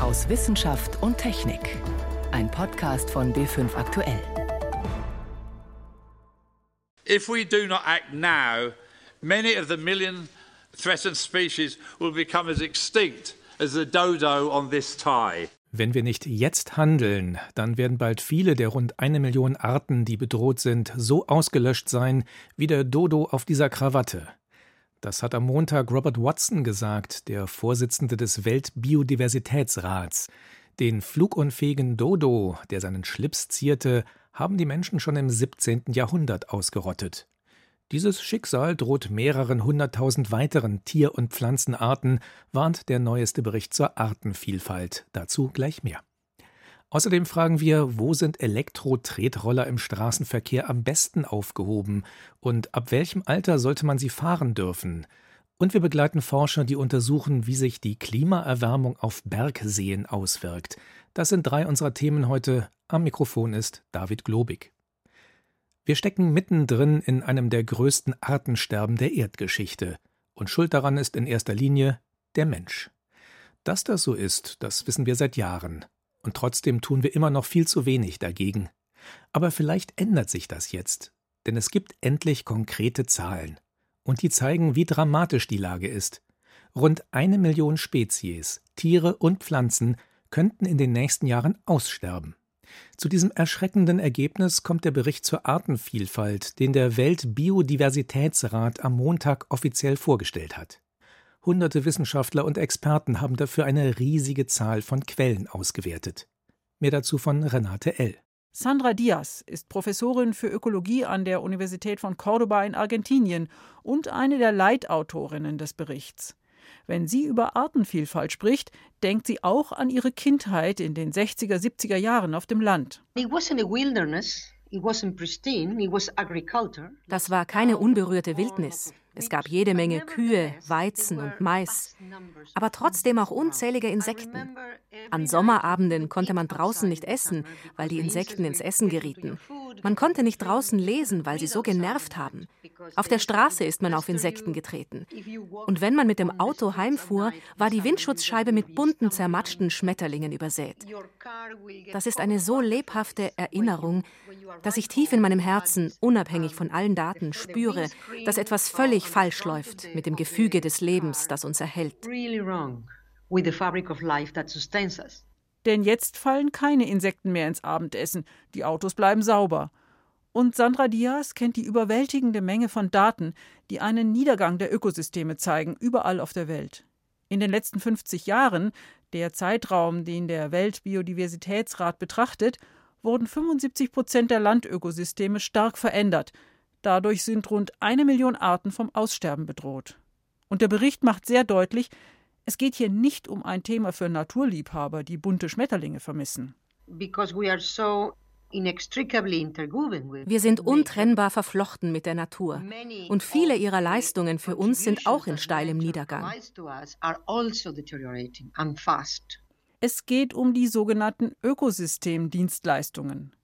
aus Wissenschaft und Technik. Ein Podcast von B5 Aktuell. If we do not act now, many of the million threatened species will become as extinct as the dodo on this tie. Wenn wir nicht jetzt handeln, dann werden bald viele der rund eine Million Arten, die bedroht sind, so ausgelöscht sein wie der Dodo auf dieser Krawatte. Das hat am Montag Robert Watson gesagt, der Vorsitzende des Weltbiodiversitätsrats. Den flugunfähigen Dodo, der seinen Schlips zierte, haben die Menschen schon im 17. Jahrhundert ausgerottet. Dieses Schicksal droht mehreren hunderttausend weiteren Tier- und Pflanzenarten, warnt der neueste Bericht zur Artenvielfalt. Dazu gleich mehr. Außerdem fragen wir, wo sind Elektro-Tretroller im Straßenverkehr am besten aufgehoben und ab welchem Alter sollte man sie fahren dürfen? Und wir begleiten Forscher, die untersuchen, wie sich die Klimaerwärmung auf Bergseen auswirkt. Das sind drei unserer Themen heute. Am Mikrofon ist David Globig. Wir stecken mittendrin in einem der größten Artensterben der Erdgeschichte. Und schuld daran ist in erster Linie der Mensch. Dass das so ist, das wissen wir seit Jahren. Und trotzdem tun wir immer noch viel zu wenig dagegen. Aber vielleicht ändert sich das jetzt. Denn es gibt endlich konkrete Zahlen. Und die zeigen, wie dramatisch die Lage ist. Rund eine Million Spezies, Tiere und Pflanzen könnten in den nächsten Jahren aussterben. Zu diesem erschreckenden Ergebnis kommt der Bericht zur Artenvielfalt, den der Weltbiodiversitätsrat am Montag offiziell vorgestellt hat. Hunderte Wissenschaftler und Experten haben dafür eine riesige Zahl von Quellen ausgewertet. Mehr dazu von Renate L. Sandra Diaz ist Professorin für Ökologie an der Universität von Cordoba in Argentinien und eine der Leitautorinnen des Berichts. Wenn sie über Artenvielfalt spricht, denkt sie auch an ihre Kindheit in den 60er, 70er Jahren auf dem Land. Das war keine unberührte Wildnis. Es gab jede Menge Kühe, Weizen und Mais, aber trotzdem auch unzählige Insekten. An Sommerabenden konnte man draußen nicht essen, weil die Insekten ins Essen gerieten. Man konnte nicht draußen lesen, weil sie so genervt haben. Auf der Straße ist man auf Insekten getreten. Und wenn man mit dem Auto heimfuhr, war die Windschutzscheibe mit bunten, zermatschten Schmetterlingen übersät. Das ist eine so lebhafte Erinnerung, dass ich tief in meinem Herzen, unabhängig von allen Daten, spüre, dass etwas völlig falsch läuft mit dem Gefüge des Lebens, das uns erhält. Denn jetzt fallen keine Insekten mehr ins Abendessen, die Autos bleiben sauber. Und Sandra Diaz kennt die überwältigende Menge von Daten, die einen Niedergang der Ökosysteme zeigen, überall auf der Welt. In den letzten 50 Jahren, der Zeitraum, den der Weltbiodiversitätsrat betrachtet, wurden 75 Prozent der Landökosysteme stark verändert. Dadurch sind rund eine Million Arten vom Aussterben bedroht. Und der Bericht macht sehr deutlich, es geht hier nicht um ein Thema für Naturliebhaber, die bunte Schmetterlinge vermissen. Wir sind untrennbar verflochten mit der Natur. Und viele ihrer Leistungen für uns sind auch in steilem Niedergang. Also es geht um die sogenannten Ökosystemdienstleistungen.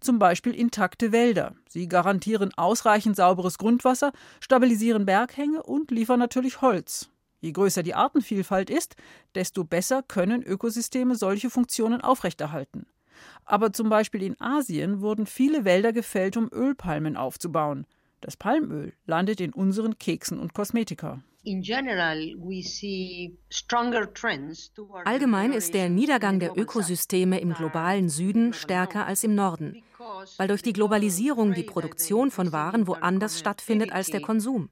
Zum Beispiel intakte Wälder. Sie garantieren ausreichend sauberes Grundwasser, stabilisieren Berghänge und liefern natürlich Holz. Je größer die Artenvielfalt ist, desto besser können Ökosysteme solche Funktionen aufrechterhalten. Aber zum Beispiel in Asien wurden viele Wälder gefällt, um Ölpalmen aufzubauen. Das Palmöl landet in unseren Keksen und Kosmetika. Allgemein ist der Niedergang der Ökosysteme im globalen Süden stärker als im Norden, weil durch die Globalisierung die Produktion von Waren woanders stattfindet als der Konsum.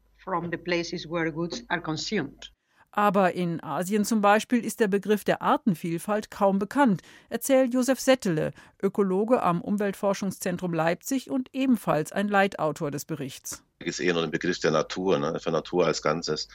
Aber in Asien zum Beispiel ist der Begriff der Artenvielfalt kaum bekannt, erzählt Josef Settele, Ökologe am Umweltforschungszentrum Leipzig und ebenfalls ein Leitautor des Berichts. Es ist eher nur ein Begriff der Natur, ne, für Natur als Ganzes.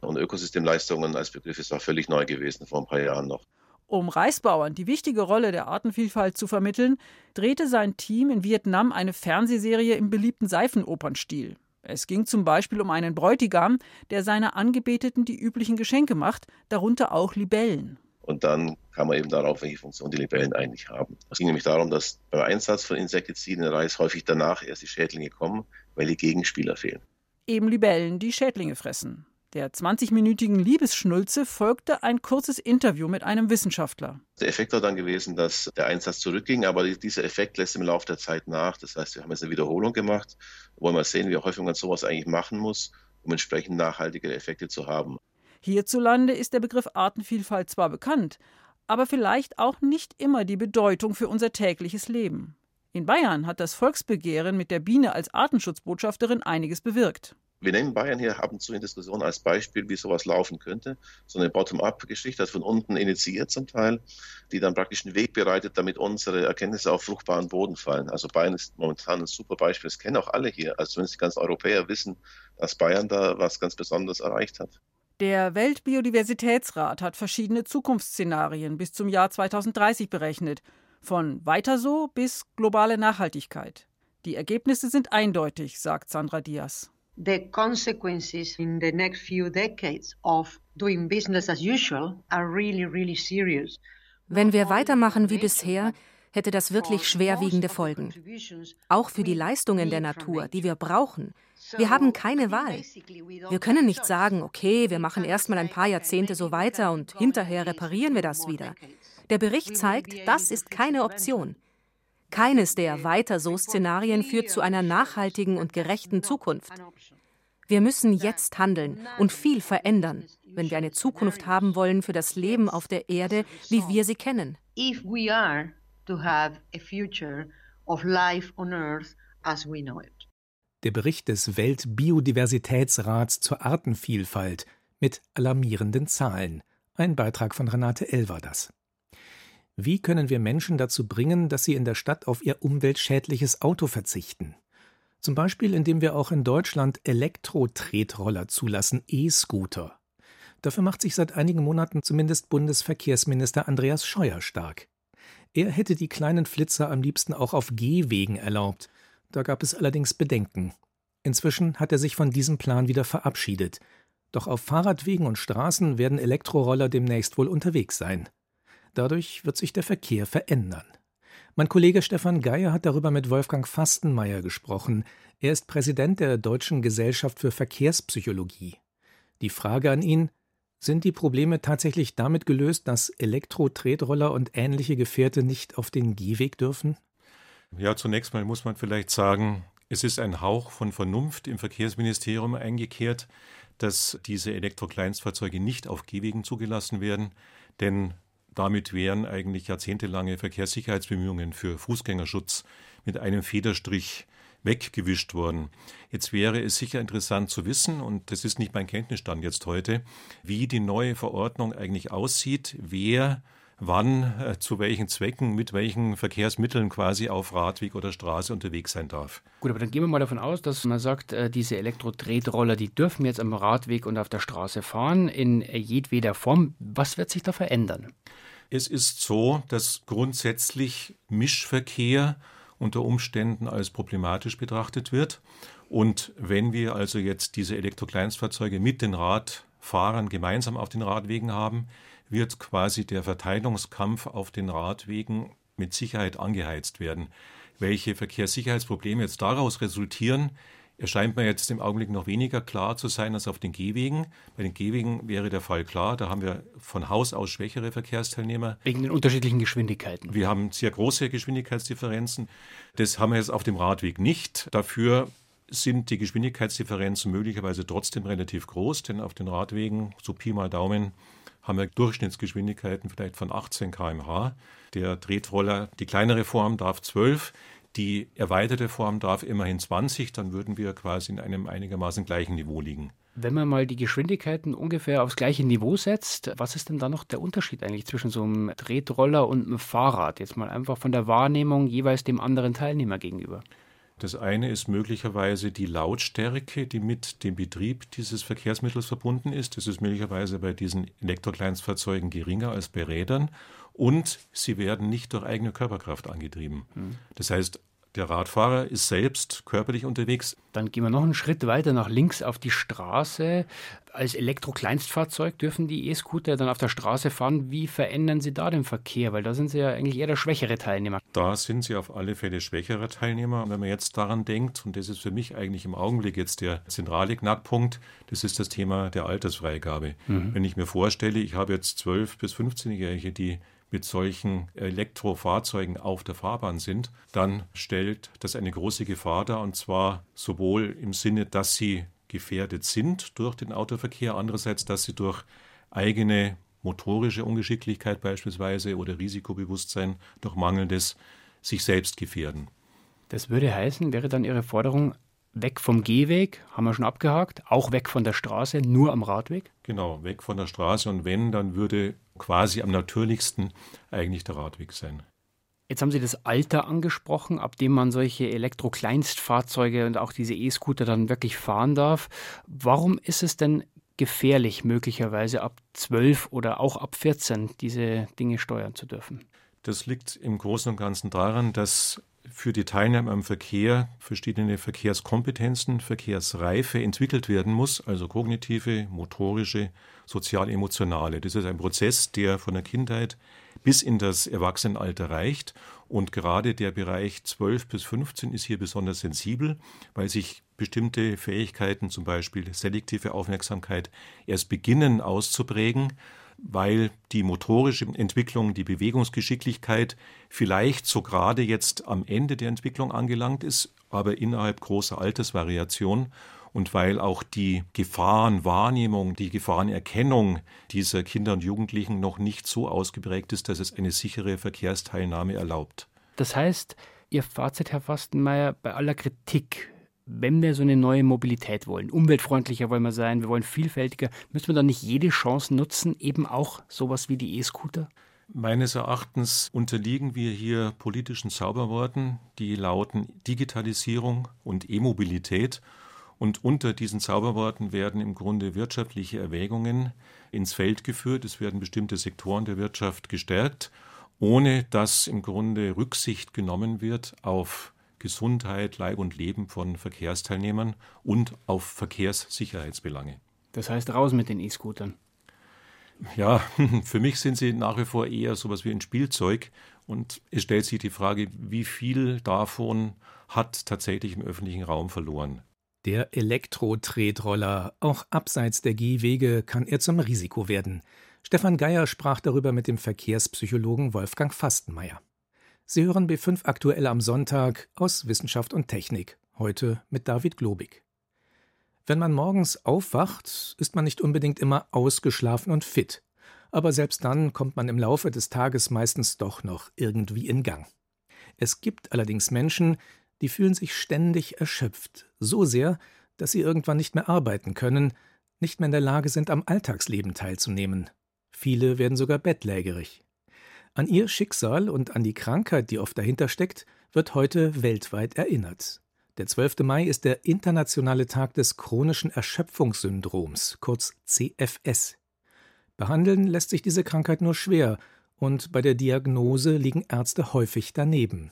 Und Ökosystemleistungen als Begriff ist auch völlig neu gewesen, vor ein paar Jahren noch. Um Reisbauern die wichtige Rolle der Artenvielfalt zu vermitteln, drehte sein Team in Vietnam eine Fernsehserie im beliebten Seifenopernstil. Es ging zum Beispiel um einen Bräutigam, der seiner Angebeteten die üblichen Geschenke macht, darunter auch Libellen. Und dann kam man eben darauf, welche Funktion die Libellen eigentlich haben. Es ging nämlich darum, dass beim Einsatz von Insektiziden in Reis häufig danach erst die Schädlinge kommen, weil die Gegenspieler fehlen. Eben Libellen, die Schädlinge fressen. Der 20-minütigen Liebesschnulze folgte ein kurzes Interview mit einem Wissenschaftler. Der Effekt war dann gewesen, dass der Einsatz zurückging, aber dieser Effekt lässt im Laufe der Zeit nach. Das heißt, wir haben jetzt eine Wiederholung gemacht, wollen mal sehen, wie häufig man sowas eigentlich machen muss, um entsprechend nachhaltige Effekte zu haben. Hierzulande ist der Begriff Artenvielfalt zwar bekannt, aber vielleicht auch nicht immer die Bedeutung für unser tägliches Leben. In Bayern hat das Volksbegehren mit der Biene als Artenschutzbotschafterin einiges bewirkt. Wir nehmen Bayern hier ab und zu in Diskussion als Beispiel, wie sowas laufen könnte. So eine Bottom-up-Geschichte, also von unten initiiert zum Teil, die dann praktisch einen Weg bereitet, damit unsere Erkenntnisse auf fruchtbaren Boden fallen. Also Bayern ist momentan ein super Beispiel. Das kennen auch alle hier. Also zumindest die ganzen Europäer wissen, dass Bayern da was ganz Besonderes erreicht hat. Der Weltbiodiversitätsrat hat verschiedene Zukunftsszenarien bis zum Jahr 2030 berechnet, von weiter so bis globale Nachhaltigkeit. Die Ergebnisse sind eindeutig, sagt Sandra Diaz. The consequences in the next few decades of doing business as usual are really, really serious. Wenn wir weitermachen wie bisher, hätte das wirklich schwerwiegende Folgen. Auch für die Leistungen der Natur, die wir brauchen, wir haben keine Wahl. Wir können nicht sagen, okay, wir machen erstmal ein paar Jahrzehnte so weiter und hinterher reparieren wir das wieder. Der Bericht zeigt, das ist keine Option. Keines der weiter so Szenarien führt zu einer nachhaltigen und gerechten Zukunft. Wir müssen jetzt handeln und viel verändern, wenn wir eine Zukunft haben wollen für das Leben auf der Erde, wie wir sie kennen. If we are to have a future of life on earth as we know it der Bericht des Weltbiodiversitätsrats zur Artenvielfalt mit alarmierenden Zahlen. Ein Beitrag von Renate L. war das. Wie können wir Menschen dazu bringen, dass sie in der Stadt auf ihr umweltschädliches Auto verzichten? Zum Beispiel, indem wir auch in Deutschland Elektro-Tretroller zulassen, E-Scooter. Dafür macht sich seit einigen Monaten zumindest Bundesverkehrsminister Andreas Scheuer stark. Er hätte die kleinen Flitzer am liebsten auch auf Gehwegen erlaubt, da gab es allerdings Bedenken. Inzwischen hat er sich von diesem Plan wieder verabschiedet. Doch auf Fahrradwegen und Straßen werden Elektroroller demnächst wohl unterwegs sein. Dadurch wird sich der Verkehr verändern. Mein Kollege Stefan Geier hat darüber mit Wolfgang Fastenmeier gesprochen. Er ist Präsident der Deutschen Gesellschaft für Verkehrspsychologie. Die Frage an ihn: Sind die Probleme tatsächlich damit gelöst, dass Elektro-Tretroller und ähnliche Gefährte nicht auf den Gehweg dürfen? Ja, zunächst mal muss man vielleicht sagen, es ist ein Hauch von Vernunft im Verkehrsministerium eingekehrt, dass diese Elektrokleinstfahrzeuge nicht auf Gehwegen zugelassen werden, denn damit wären eigentlich jahrzehntelange Verkehrssicherheitsbemühungen für Fußgängerschutz mit einem Federstrich weggewischt worden. Jetzt wäre es sicher interessant zu wissen, und das ist nicht mein Kenntnisstand jetzt heute, wie die neue Verordnung eigentlich aussieht, wer wann, äh, zu welchen Zwecken, mit welchen Verkehrsmitteln quasi auf Radweg oder Straße unterwegs sein darf. Gut, aber dann gehen wir mal davon aus, dass man sagt, äh, diese Elektro-Tretroller, die dürfen jetzt am Radweg und auf der Straße fahren, in jedweder Form. Was wird sich da verändern? Es ist so, dass grundsätzlich Mischverkehr unter Umständen als problematisch betrachtet wird. Und wenn wir also jetzt diese Elektrokleinstfahrzeuge mit den Radfahrern gemeinsam auf den Radwegen haben, wird quasi der Verteilungskampf auf den Radwegen mit Sicherheit angeheizt werden. Welche Verkehrssicherheitsprobleme jetzt daraus resultieren, erscheint mir jetzt im Augenblick noch weniger klar zu sein als auf den Gehwegen. Bei den Gehwegen wäre der Fall klar, da haben wir von Haus aus schwächere Verkehrsteilnehmer. Wegen den unterschiedlichen Geschwindigkeiten. Wir haben sehr große Geschwindigkeitsdifferenzen. Das haben wir jetzt auf dem Radweg nicht. Dafür sind die Geschwindigkeitsdifferenzen möglicherweise trotzdem relativ groß, denn auf den Radwegen, so Pi mal Daumen, haben wir Durchschnittsgeschwindigkeiten vielleicht von 18 km/h. Der Tretroller, die kleinere Form darf 12, die erweiterte Form darf immerhin 20, dann würden wir quasi in einem einigermaßen gleichen Niveau liegen. Wenn man mal die Geschwindigkeiten ungefähr aufs gleiche Niveau setzt, was ist denn da noch der Unterschied eigentlich zwischen so einem Tretroller und einem Fahrrad? Jetzt mal einfach von der Wahrnehmung jeweils dem anderen Teilnehmer gegenüber. Das eine ist möglicherweise die Lautstärke, die mit dem Betrieb dieses Verkehrsmittels verbunden ist. Das ist möglicherweise bei diesen Elektrokleinstfahrzeugen geringer als bei Rädern. Und sie werden nicht durch eigene Körperkraft angetrieben. Hm. Das heißt, Der Radfahrer ist selbst körperlich unterwegs. Dann gehen wir noch einen Schritt weiter nach links auf die Straße. Als Elektrokleinstfahrzeug dürfen die E-Scooter dann auf der Straße fahren. Wie verändern Sie da den Verkehr? Weil da sind Sie ja eigentlich eher der schwächere Teilnehmer. Da sind Sie auf alle Fälle schwächerer Teilnehmer. Und wenn man jetzt daran denkt, und das ist für mich eigentlich im Augenblick jetzt der zentrale Knackpunkt, das ist das Thema der Altersfreigabe. Mhm. Wenn ich mir vorstelle, ich habe jetzt 12- bis 15-Jährige, die mit solchen Elektrofahrzeugen auf der Fahrbahn sind, dann stellt das eine große Gefahr dar, und zwar sowohl im Sinne, dass sie gefährdet sind durch den Autoverkehr, andererseits, dass sie durch eigene motorische Ungeschicklichkeit beispielsweise oder Risikobewusstsein durch mangelndes sich selbst gefährden. Das würde heißen, wäre dann Ihre Forderung, weg vom Gehweg, haben wir schon abgehakt, auch weg von der Straße, nur am Radweg? Genau, weg von der Straße und wenn, dann würde quasi am natürlichsten eigentlich der Radweg sein. Jetzt haben Sie das Alter angesprochen, ab dem man solche Elektro-Kleinstfahrzeuge und auch diese E-Scooter dann wirklich fahren darf. Warum ist es denn gefährlich, möglicherweise ab 12 oder auch ab 14 diese Dinge steuern zu dürfen? Das liegt im Großen und Ganzen daran, dass für die Teilnahme am Verkehr verschiedene Verkehrskompetenzen, Verkehrsreife entwickelt werden muss, also kognitive, motorische, sozial-emotionale. Das ist ein Prozess, der von der Kindheit bis in das Erwachsenenalter reicht. Und gerade der Bereich 12 bis 15 ist hier besonders sensibel, weil sich bestimmte Fähigkeiten, zum Beispiel selektive Aufmerksamkeit, erst beginnen auszuprägen weil die motorische Entwicklung, die Bewegungsgeschicklichkeit vielleicht so gerade jetzt am Ende der Entwicklung angelangt ist, aber innerhalb großer Altersvariation und weil auch die Gefahrenwahrnehmung, die Gefahrenerkennung dieser Kinder und Jugendlichen noch nicht so ausgeprägt ist, dass es eine sichere Verkehrsteilnahme erlaubt. Das heißt, Ihr Fazit, Herr Fastenmeier, bei aller Kritik wenn wir so eine neue Mobilität wollen, umweltfreundlicher wollen wir sein, wir wollen vielfältiger, müssen wir dann nicht jede Chance nutzen, eben auch sowas wie die E-Scooter? Meines Erachtens unterliegen wir hier politischen Zauberworten, die lauten Digitalisierung und E-Mobilität. Und unter diesen Zauberworten werden im Grunde wirtschaftliche Erwägungen ins Feld geführt. Es werden bestimmte Sektoren der Wirtschaft gestärkt, ohne dass im Grunde Rücksicht genommen wird auf Gesundheit, Leib und Leben von Verkehrsteilnehmern und auf Verkehrssicherheitsbelange. Das heißt raus mit den E-Scootern. Ja, für mich sind sie nach wie vor eher so etwas wie ein Spielzeug. Und es stellt sich die Frage, wie viel davon hat tatsächlich im öffentlichen Raum verloren. Der Elektro-Tretroller, auch abseits der Gehwege, kann er zum Risiko werden. Stefan Geier sprach darüber mit dem Verkehrspsychologen Wolfgang Fastenmeier. Sie hören B5 aktuell am Sonntag aus Wissenschaft und Technik, heute mit David Globig. Wenn man morgens aufwacht, ist man nicht unbedingt immer ausgeschlafen und fit, aber selbst dann kommt man im Laufe des Tages meistens doch noch irgendwie in Gang. Es gibt allerdings Menschen, die fühlen sich ständig erschöpft, so sehr, dass sie irgendwann nicht mehr arbeiten können, nicht mehr in der Lage sind, am Alltagsleben teilzunehmen. Viele werden sogar bettlägerig. An ihr Schicksal und an die Krankheit, die oft dahinter steckt, wird heute weltweit erinnert. Der 12. Mai ist der internationale Tag des chronischen Erschöpfungssyndroms, kurz CFS. Behandeln lässt sich diese Krankheit nur schwer, und bei der Diagnose liegen Ärzte häufig daneben.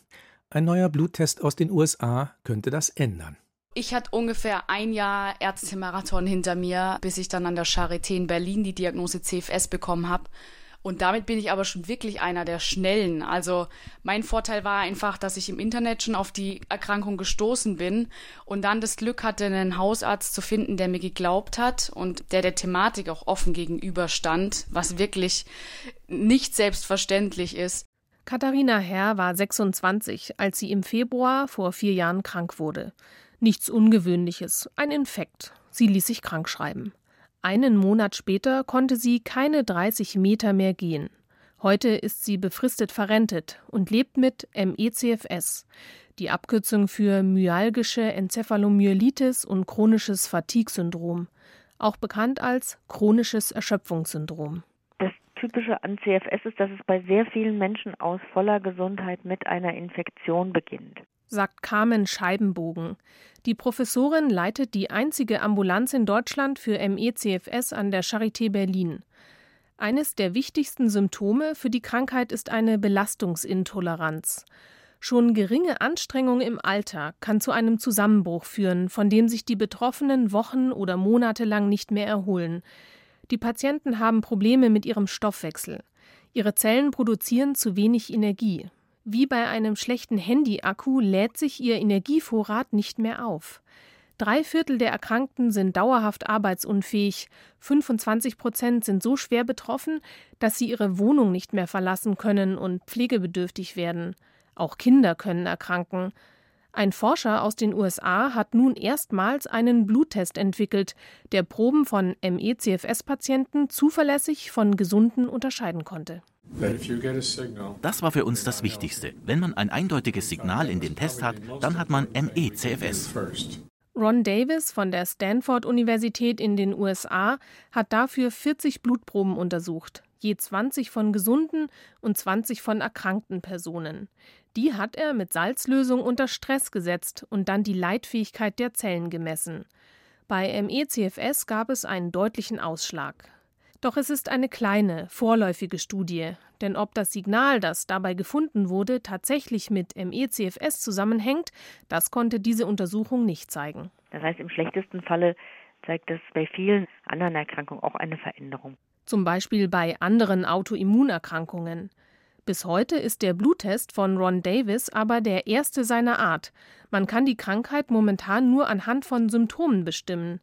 Ein neuer Bluttest aus den USA könnte das ändern. Ich hatte ungefähr ein Jahr Ärztemarathon hinter mir, bis ich dann an der Charité in Berlin die Diagnose CFS bekommen habe. Und damit bin ich aber schon wirklich einer der Schnellen. Also mein Vorteil war einfach, dass ich im Internet schon auf die Erkrankung gestoßen bin und dann das Glück hatte, einen Hausarzt zu finden, der mir geglaubt hat und der der Thematik auch offen gegenüberstand, was wirklich nicht selbstverständlich ist. Katharina Herr war 26, als sie im Februar vor vier Jahren krank wurde. Nichts Ungewöhnliches, ein Infekt. Sie ließ sich krank schreiben. Einen Monat später konnte sie keine 30 Meter mehr gehen. Heute ist sie befristet verrentet und lebt mit MECFS, die Abkürzung für myalgische Enzephalomyelitis und chronisches Fatigue-Syndrom, auch bekannt als chronisches Erschöpfungssyndrom. Das Typische an CFS ist, dass es bei sehr vielen Menschen aus voller Gesundheit mit einer Infektion beginnt sagt Carmen Scheibenbogen. Die Professorin leitet die einzige Ambulanz in Deutschland für MECFS an der Charité Berlin. Eines der wichtigsten Symptome für die Krankheit ist eine Belastungsintoleranz. Schon geringe Anstrengung im Alltag kann zu einem Zusammenbruch führen, von dem sich die Betroffenen Wochen oder Monate lang nicht mehr erholen. Die Patienten haben Probleme mit ihrem Stoffwechsel. Ihre Zellen produzieren zu wenig Energie. Wie bei einem schlechten Handy-Akku lädt sich ihr Energievorrat nicht mehr auf. Drei Viertel der Erkrankten sind dauerhaft arbeitsunfähig. 25 Prozent sind so schwer betroffen, dass sie ihre Wohnung nicht mehr verlassen können und pflegebedürftig werden. Auch Kinder können erkranken. Ein Forscher aus den USA hat nun erstmals einen Bluttest entwickelt, der Proben von ME-CFS-Patienten zuverlässig von gesunden unterscheiden konnte. Das war für uns das Wichtigste. Wenn man ein eindeutiges Signal in den Test hat, dann hat man ME-CFS. Ron Davis von der Stanford-Universität in den USA hat dafür 40 Blutproben untersucht, je 20 von gesunden und 20 von erkrankten Personen. Die hat er mit Salzlösung unter Stress gesetzt und dann die Leitfähigkeit der Zellen gemessen. Bei ME-CFS gab es einen deutlichen Ausschlag. Doch es ist eine kleine, vorläufige Studie, denn ob das Signal, das dabei gefunden wurde, tatsächlich mit ME-CFS zusammenhängt, das konnte diese Untersuchung nicht zeigen. Das heißt, im schlechtesten Falle zeigt es bei vielen anderen Erkrankungen auch eine Veränderung. Zum Beispiel bei anderen Autoimmunerkrankungen. Bis heute ist der Bluttest von Ron Davis aber der erste seiner Art. Man kann die Krankheit momentan nur anhand von Symptomen bestimmen.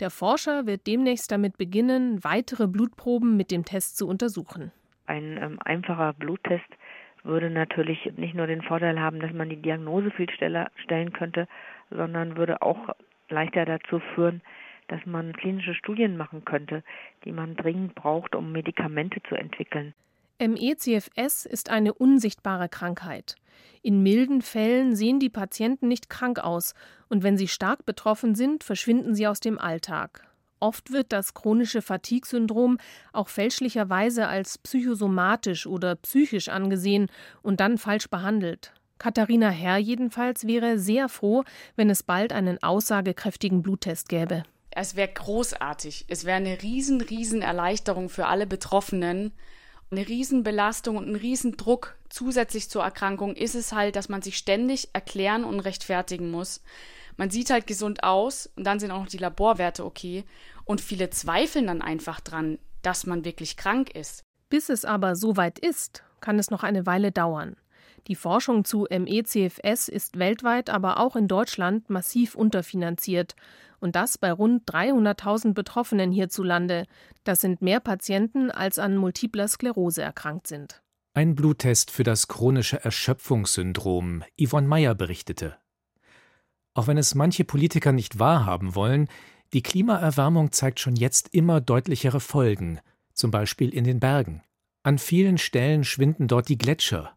Der Forscher wird demnächst damit beginnen, weitere Blutproben mit dem Test zu untersuchen. Ein ähm, einfacher Bluttest würde natürlich nicht nur den Vorteil haben, dass man die Diagnose viel schneller stellen könnte, sondern würde auch leichter dazu führen, dass man klinische Studien machen könnte, die man dringend braucht, um Medikamente zu entwickeln. ME-CFS ist eine unsichtbare Krankheit. In milden Fällen sehen die Patienten nicht krank aus und wenn sie stark betroffen sind, verschwinden sie aus dem Alltag. Oft wird das chronische Fatigue-Syndrom auch fälschlicherweise als psychosomatisch oder psychisch angesehen und dann falsch behandelt. Katharina Herr jedenfalls wäre sehr froh, wenn es bald einen aussagekräftigen Bluttest gäbe. Es wäre großartig. Es wäre eine riesen, riesen Erleichterung für alle Betroffenen. Eine Riesenbelastung und ein Riesendruck zusätzlich zur Erkrankung ist es halt, dass man sich ständig erklären und rechtfertigen muss. Man sieht halt gesund aus und dann sind auch noch die Laborwerte okay. Und viele zweifeln dann einfach dran, dass man wirklich krank ist. Bis es aber so weit ist, kann es noch eine Weile dauern. Die Forschung zu ME-CFS ist weltweit, aber auch in Deutschland massiv unterfinanziert. Und das bei rund 300.000 Betroffenen hierzulande. Das sind mehr Patienten, als an multipler Sklerose erkrankt sind. Ein Bluttest für das chronische Erschöpfungssyndrom, Yvonne Meyer berichtete. Auch wenn es manche Politiker nicht wahrhaben wollen, die Klimaerwärmung zeigt schon jetzt immer deutlichere Folgen, zum Beispiel in den Bergen. An vielen Stellen schwinden dort die Gletscher.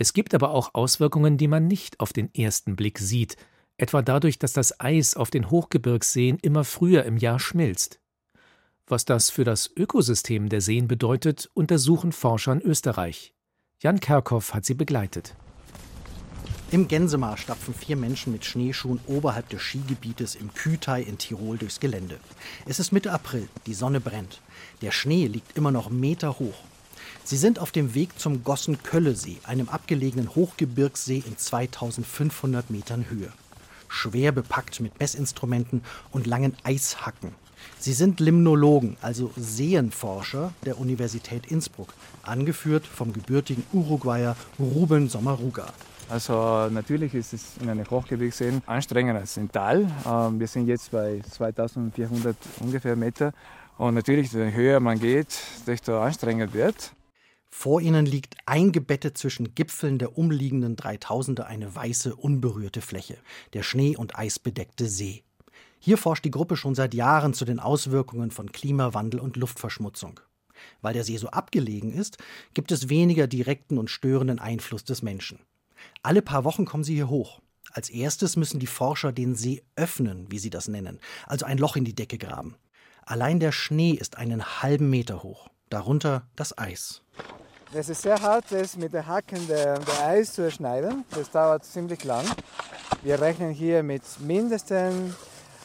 Es gibt aber auch Auswirkungen, die man nicht auf den ersten Blick sieht, etwa dadurch, dass das Eis auf den Hochgebirgsseen immer früher im Jahr schmilzt. Was das für das Ökosystem der Seen bedeutet, untersuchen Forscher in Österreich. Jan Kerkhoff hat sie begleitet. Im Gänsemar stapfen vier Menschen mit Schneeschuhen oberhalb des Skigebietes im Kütai in Tirol durchs Gelände. Es ist Mitte April, die Sonne brennt. Der Schnee liegt immer noch Meter hoch. Sie sind auf dem Weg zum Gossen-Kölle-See, einem abgelegenen Hochgebirgssee in 2500 Metern Höhe. Schwer bepackt mit Messinstrumenten und langen Eishacken. Sie sind Limnologen, also Seenforscher der Universität Innsbruck, angeführt vom gebürtigen Uruguayer Ruben Sommaruga. Also natürlich ist es in einem Hochgebirgsseen anstrengender als im Tal. Ähm, wir sind jetzt bei 2400 ungefähr Meter. Und natürlich, je höher man geht, desto anstrengender wird. Vor ihnen liegt eingebettet zwischen Gipfeln der umliegenden 3000er eine weiße, unberührte Fläche, der Schnee- und Eisbedeckte See. Hier forscht die Gruppe schon seit Jahren zu den Auswirkungen von Klimawandel und Luftverschmutzung. Weil der See so abgelegen ist, gibt es weniger direkten und störenden Einfluss des Menschen. Alle paar Wochen kommen sie hier hoch. Als erstes müssen die Forscher den See öffnen, wie sie das nennen, also ein Loch in die Decke graben. Allein der Schnee ist einen halben Meter hoch, darunter das Eis. Es ist sehr hart, das mit den Hacken der, der Eis zu schneiden. Das dauert ziemlich lang. Wir rechnen hier mit mindestens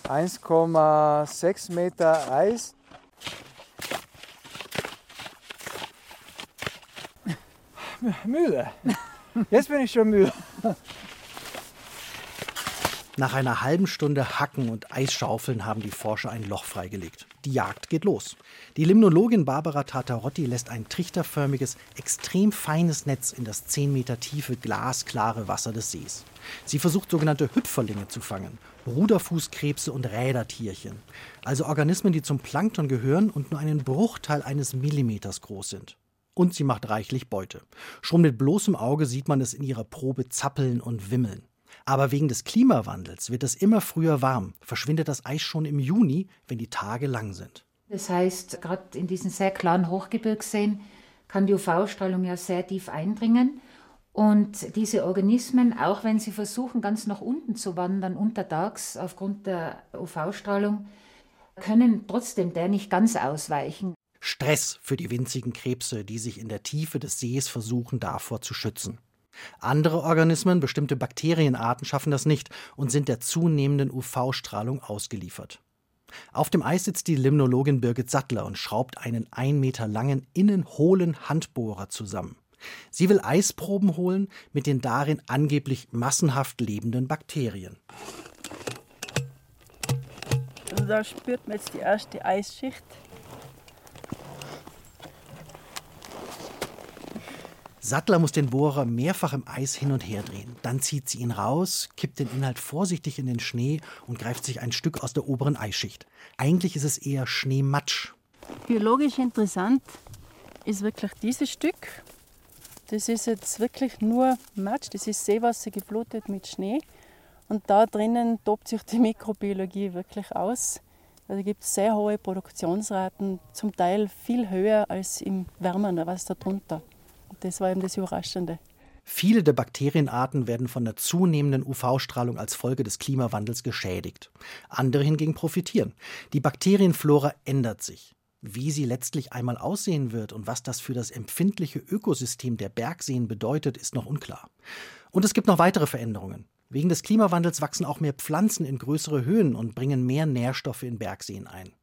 1,6 Meter Eis. Müde. Jetzt bin ich schon müde. Nach einer halben Stunde Hacken und Eisschaufeln haben die Forscher ein Loch freigelegt. Die Jagd geht los. Die Limnologin Barbara Tartarotti lässt ein trichterförmiges, extrem feines Netz in das 10 Meter tiefe, glasklare Wasser des Sees. Sie versucht sogenannte Hüpferlinge zu fangen, Ruderfußkrebse und Rädertierchen, also Organismen, die zum Plankton gehören und nur einen Bruchteil eines Millimeters groß sind. Und sie macht reichlich Beute. Schon mit bloßem Auge sieht man es in ihrer Probe zappeln und wimmeln. Aber wegen des Klimawandels wird es immer früher warm, verschwindet das Eis schon im Juni, wenn die Tage lang sind. Das heißt, gerade in diesen sehr klaren Hochgebirgsseen kann die UV-Strahlung ja sehr tief eindringen. Und diese Organismen, auch wenn sie versuchen, ganz nach unten zu wandern, untertags aufgrund der UV-Strahlung, können trotzdem der nicht ganz ausweichen. Stress für die winzigen Krebse, die sich in der Tiefe des Sees versuchen, davor zu schützen. Andere Organismen, bestimmte Bakterienarten schaffen das nicht und sind der zunehmenden UV-Strahlung ausgeliefert. Auf dem Eis sitzt die Limnologin Birgit Sattler und schraubt einen ein Meter langen, innen hohlen Handbohrer zusammen. Sie will Eisproben holen mit den darin angeblich massenhaft lebenden Bakterien. Also da spürt man jetzt die erste Eisschicht. Sattler muss den Bohrer mehrfach im Eis hin und her drehen. Dann zieht sie ihn raus, kippt den Inhalt vorsichtig in den Schnee und greift sich ein Stück aus der oberen Eisschicht. Eigentlich ist es eher Schneematsch. Biologisch interessant ist wirklich dieses Stück. Das ist jetzt wirklich nur Matsch, das ist Seewasser geflutet mit Schnee. Und da drinnen tobt sich die Mikrobiologie wirklich aus. Also gibt es sehr hohe Produktionsraten, zum Teil viel höher als im wärmeren Wasser drunter. Das war eben das Überraschende. Viele der Bakterienarten werden von der zunehmenden UV-Strahlung als Folge des Klimawandels geschädigt. Andere hingegen profitieren. Die Bakterienflora ändert sich. Wie sie letztlich einmal aussehen wird und was das für das empfindliche Ökosystem der Bergseen bedeutet, ist noch unklar. Und es gibt noch weitere Veränderungen. Wegen des Klimawandels wachsen auch mehr Pflanzen in größere Höhen und bringen mehr Nährstoffe in Bergseen ein.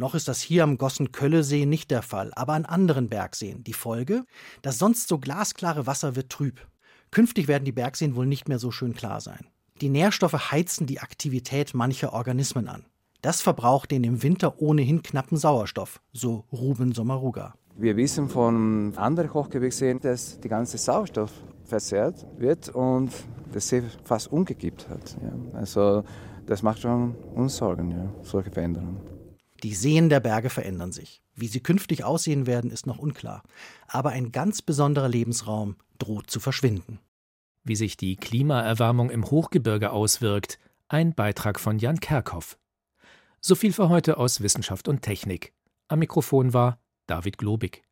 Noch ist das hier am Gossen-Kölle-See nicht der Fall, aber an anderen Bergseen. Die Folge? Das sonst so glasklare Wasser wird trüb. Künftig werden die Bergseen wohl nicht mehr so schön klar sein. Die Nährstoffe heizen die Aktivität mancher Organismen an. Das verbraucht den im Winter ohnehin knappen Sauerstoff, so Ruben Sommaruga. Wir wissen von anderen Hochgebirgsseen, dass die ganze Sauerstoff verzehrt wird und das See fast umgekippt hat. Ja. Also das macht schon uns Sorgen, ja, solche Veränderungen. Die Seen der Berge verändern sich. Wie sie künftig aussehen werden, ist noch unklar. Aber ein ganz besonderer Lebensraum droht zu verschwinden. Wie sich die Klimaerwärmung im Hochgebirge auswirkt, ein Beitrag von Jan Kerkhoff. So viel für heute aus Wissenschaft und Technik. Am Mikrofon war David Globig.